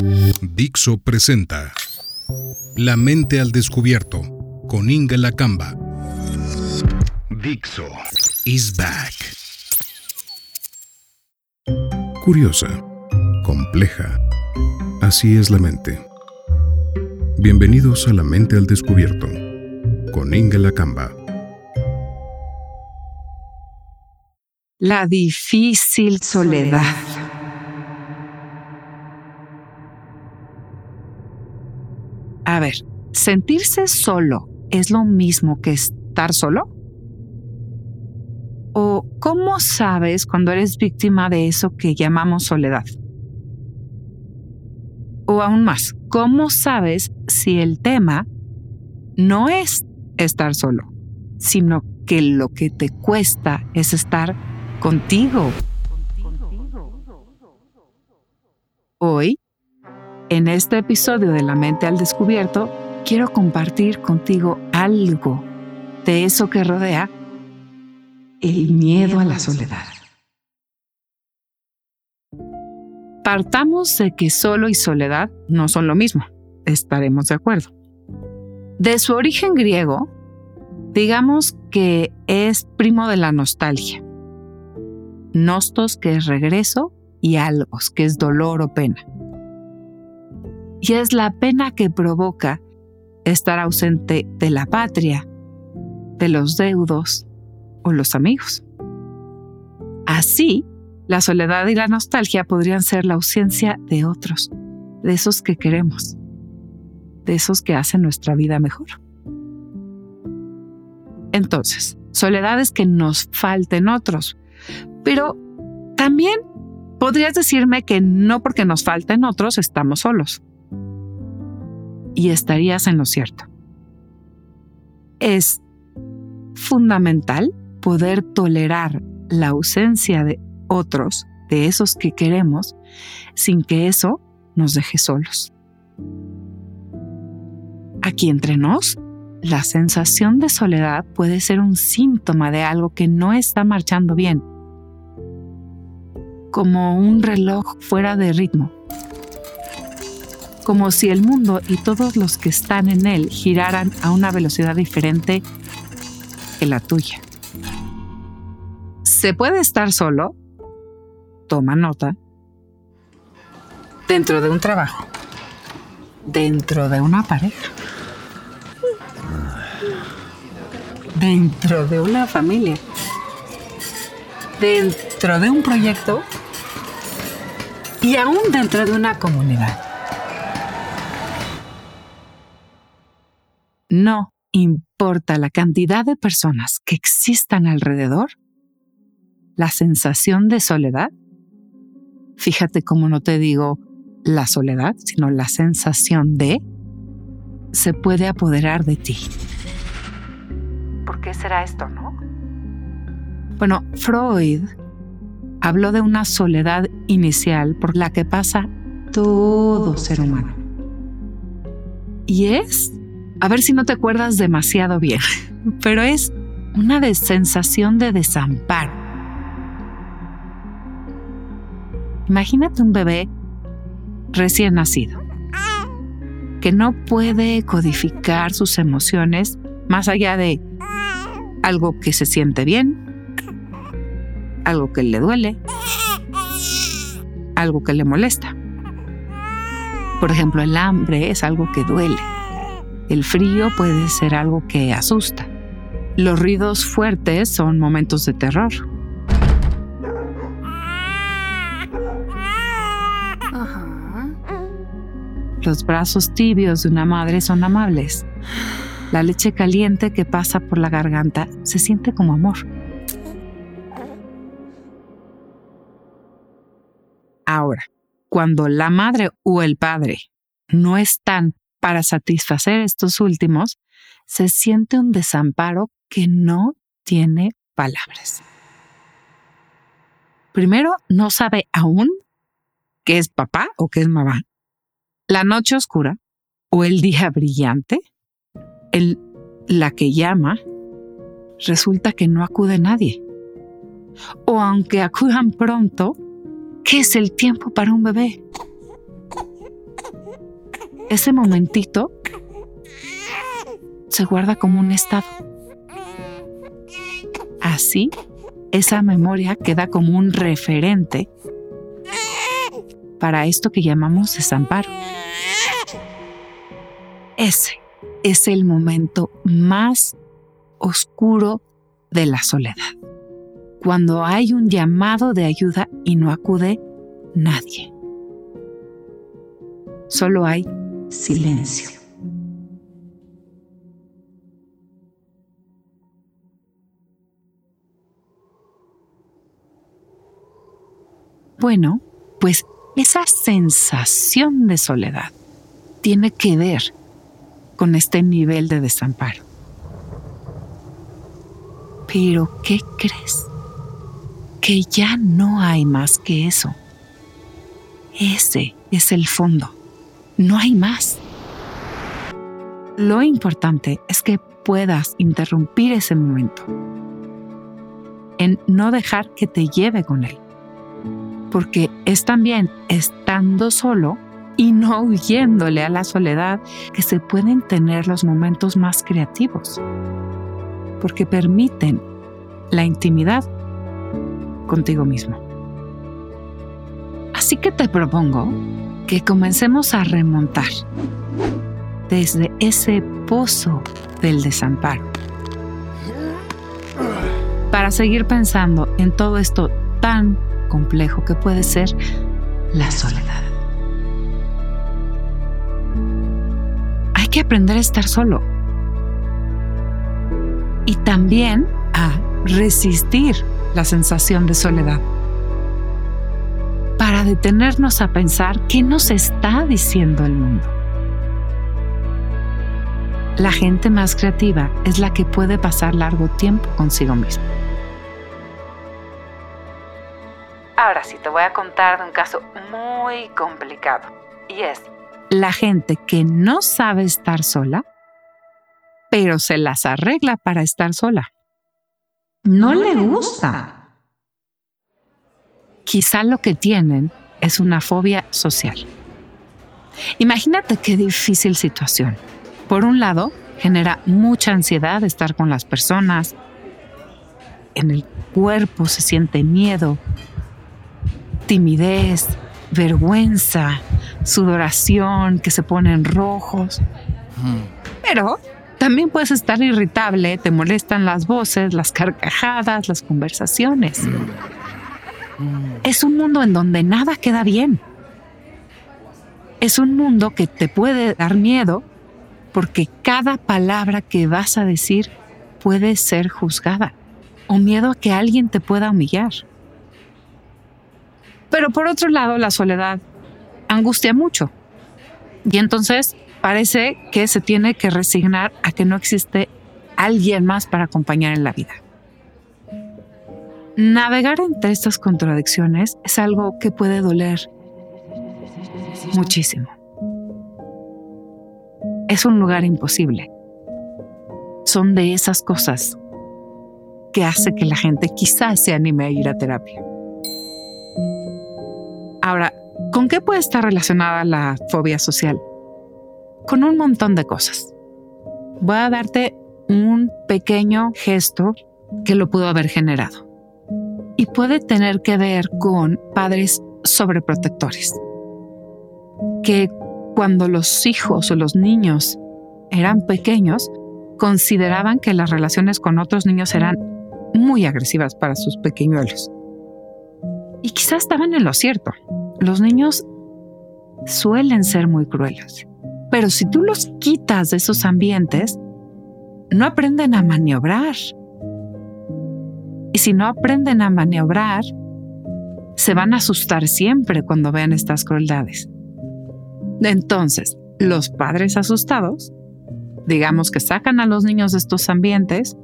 Dixo presenta La mente al descubierto con Inga Lacamba. Dixo is back. Curiosa, compleja. Así es la mente. Bienvenidos a La mente al descubierto con Inga Lacamba. La difícil soledad. A ver, ¿sentirse solo es lo mismo que estar solo? ¿O cómo sabes cuando eres víctima de eso que llamamos soledad? O aún más, ¿cómo sabes si el tema no es estar solo, sino que lo que te cuesta es estar contigo? Hoy en este episodio de La mente al descubierto, quiero compartir contigo algo de eso que rodea el miedo a la soledad. Partamos de que solo y soledad no son lo mismo, estaremos de acuerdo. De su origen griego, digamos que es primo de la nostalgia. Nostos, que es regreso, y algos, que es dolor o pena y es la pena que provoca estar ausente de la patria, de los deudos o los amigos. Así, la soledad y la nostalgia podrían ser la ausencia de otros, de esos que queremos, de esos que hacen nuestra vida mejor. Entonces, soledad es que nos falten otros, pero también podrías decirme que no porque nos falten otros estamos solos y estarías en lo cierto. Es fundamental poder tolerar la ausencia de otros, de esos que queremos, sin que eso nos deje solos. Aquí entre nos, la sensación de soledad puede ser un síntoma de algo que no está marchando bien, como un reloj fuera de ritmo como si el mundo y todos los que están en él giraran a una velocidad diferente que la tuya. ¿Se puede estar solo? Toma nota. Dentro de un trabajo. Dentro de una pareja. Dentro de una familia. Dentro de un proyecto. Y aún dentro de una comunidad. No importa la cantidad de personas que existan alrededor, la sensación de soledad, fíjate cómo no te digo la soledad, sino la sensación de, se puede apoderar de ti. ¿Por qué será esto, no? Bueno, Freud habló de una soledad inicial por la que pasa todo ser humano. Y es a ver si no te acuerdas demasiado bien, pero es una sensación de desamparo. Imagínate un bebé recién nacido, que no puede codificar sus emociones más allá de algo que se siente bien, algo que le duele, algo que le molesta. Por ejemplo, el hambre es algo que duele. El frío puede ser algo que asusta. Los ruidos fuertes son momentos de terror. Los brazos tibios de una madre son amables. La leche caliente que pasa por la garganta se siente como amor. Ahora, cuando la madre o el padre no están para satisfacer estos últimos, se siente un desamparo que no tiene palabras. Primero, no sabe aún qué es papá o qué es mamá. La noche oscura o el día brillante, el, la que llama, resulta que no acude nadie. O aunque acudan pronto, ¿qué es el tiempo para un bebé? Ese momentito se guarda como un estado. Así, esa memoria queda como un referente para esto que llamamos desamparo. Ese es el momento más oscuro de la soledad, cuando hay un llamado de ayuda y no acude nadie. Solo hay silencio. Bueno, pues esa sensación de soledad tiene que ver con este nivel de desamparo. Pero, ¿qué crees? Que ya no hay más que eso. Ese es el fondo. No hay más. Lo importante es que puedas interrumpir ese momento en no dejar que te lleve con él. Porque es también estando solo y no huyéndole a la soledad que se pueden tener los momentos más creativos, porque permiten la intimidad contigo mismo. Así que te propongo que comencemos a remontar desde ese pozo del desamparo para seguir pensando en todo esto tan complejo que puede ser la soledad. que aprender a estar solo. Y también a resistir la sensación de soledad. Para detenernos a pensar qué nos está diciendo el mundo. La gente más creativa es la que puede pasar largo tiempo consigo misma. Ahora sí te voy a contar de un caso muy complicado y es la gente que no sabe estar sola, pero se las arregla para estar sola. No le gusta. Quizá lo que tienen es una fobia social. Imagínate qué difícil situación. Por un lado, genera mucha ansiedad estar con las personas. En el cuerpo se siente miedo, timidez, vergüenza, sudoración, que se ponen rojos. Pero también puedes estar irritable, te molestan las voces, las carcajadas, las conversaciones. Es un mundo en donde nada queda bien. Es un mundo que te puede dar miedo porque cada palabra que vas a decir puede ser juzgada o miedo a que alguien te pueda humillar. Pero por otro lado, la soledad angustia mucho. Y entonces parece que se tiene que resignar a que no existe alguien más para acompañar en la vida. Navegar entre estas contradicciones es algo que puede doler muchísimo. Es un lugar imposible. Son de esas cosas que hace que la gente quizás se anime a ir a terapia. Ahora, ¿con qué puede estar relacionada la fobia social? Con un montón de cosas. Voy a darte un pequeño gesto que lo pudo haber generado. Y puede tener que ver con padres sobreprotectores. Que cuando los hijos o los niños eran pequeños, consideraban que las relaciones con otros niños eran muy agresivas para sus pequeñuelos. Y quizás estaban en lo cierto. Los niños suelen ser muy crueles, pero si tú los quitas de esos ambientes, no aprenden a maniobrar. Y si no aprenden a maniobrar, se van a asustar siempre cuando vean estas crueldades. Entonces, los padres asustados, digamos que sacan a los niños de estos ambientes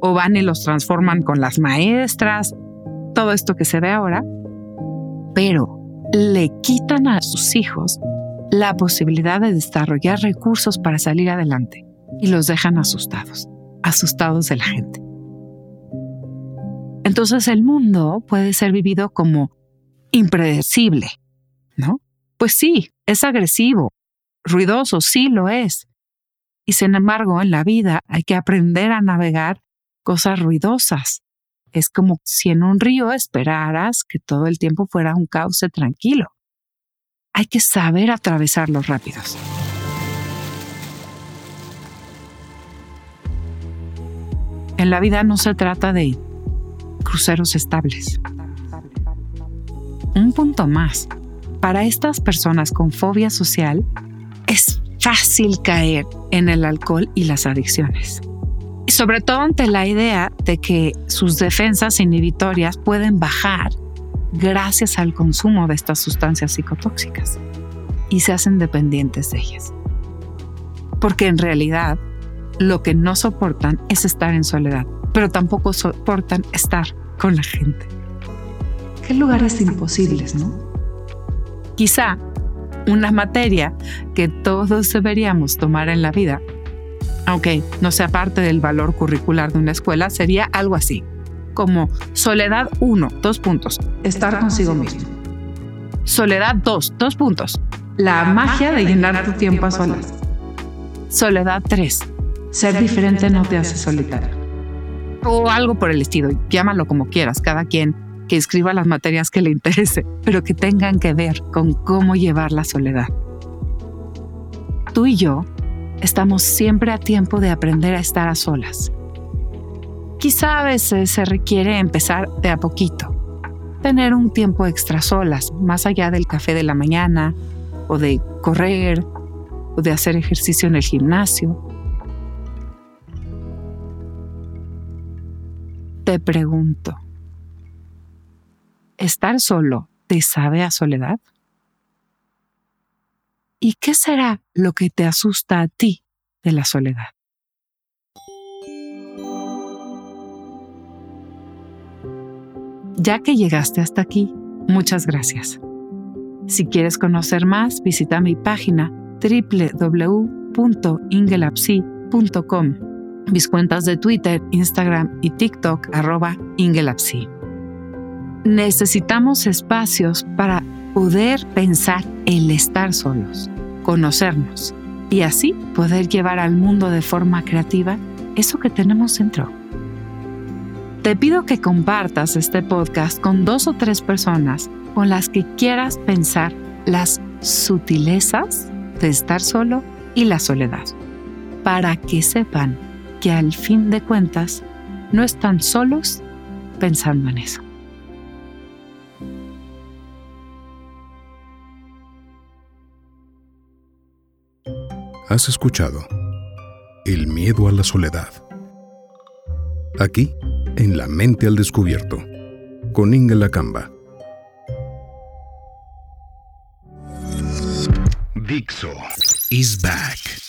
o van y los transforman con las maestras, todo esto que se ve ahora, pero le quitan a sus hijos la posibilidad de desarrollar recursos para salir adelante y los dejan asustados, asustados de la gente. Entonces el mundo puede ser vivido como impredecible, ¿no? Pues sí, es agresivo, ruidoso, sí lo es. Y sin embargo, en la vida hay que aprender a navegar cosas ruidosas. Es como si en un río esperaras que todo el tiempo fuera un cauce tranquilo. Hay que saber atravesar los rápidos. En la vida no se trata de cruceros estables. Un punto más. Para estas personas con fobia social, es fácil caer en el alcohol y las adicciones. Sobre todo ante la idea de que sus defensas inhibitorias pueden bajar gracias al consumo de estas sustancias psicotóxicas y se hacen dependientes de ellas. Porque en realidad lo que no soportan es estar en soledad, pero tampoco soportan estar con la gente. Qué lugares imposibles, ¿no? Quizá una materia que todos deberíamos tomar en la vida, aunque no sea parte del valor curricular de una escuela, sería algo así, como soledad 1, dos puntos. Estar consigo mismo. Soledad 2, dos puntos. La magia de llenar tu tiempo a solas. Soledad 3. Ser diferente no te hace solitario. O algo por el estilo, llámalo como quieras, cada quien que escriba las materias que le interese, pero que tengan que ver con cómo llevar la soledad. Tú y yo estamos siempre a tiempo de aprender a estar a solas. Quizá a veces se requiere empezar de a poquito, tener un tiempo extra solas, más allá del café de la mañana, o de correr, o de hacer ejercicio en el gimnasio. Te pregunto, ¿Estar solo te sabe a soledad? ¿Y qué será lo que te asusta a ti de la soledad? Ya que llegaste hasta aquí, muchas gracias. Si quieres conocer más, visita mi página www.ingelapsi.com, mis cuentas de Twitter, Instagram y TikTok arroba ingelapsi necesitamos espacios para poder pensar el estar solos, conocernos y así poder llevar al mundo de forma creativa eso que tenemos dentro. Te pido que compartas este podcast con dos o tres personas con las que quieras pensar las sutilezas de estar solo y la soledad, para que sepan que al fin de cuentas no están solos pensando en eso. Has escuchado El miedo a la soledad. Aquí, en La mente al descubierto, con Inga Lacamba. Dixo is back.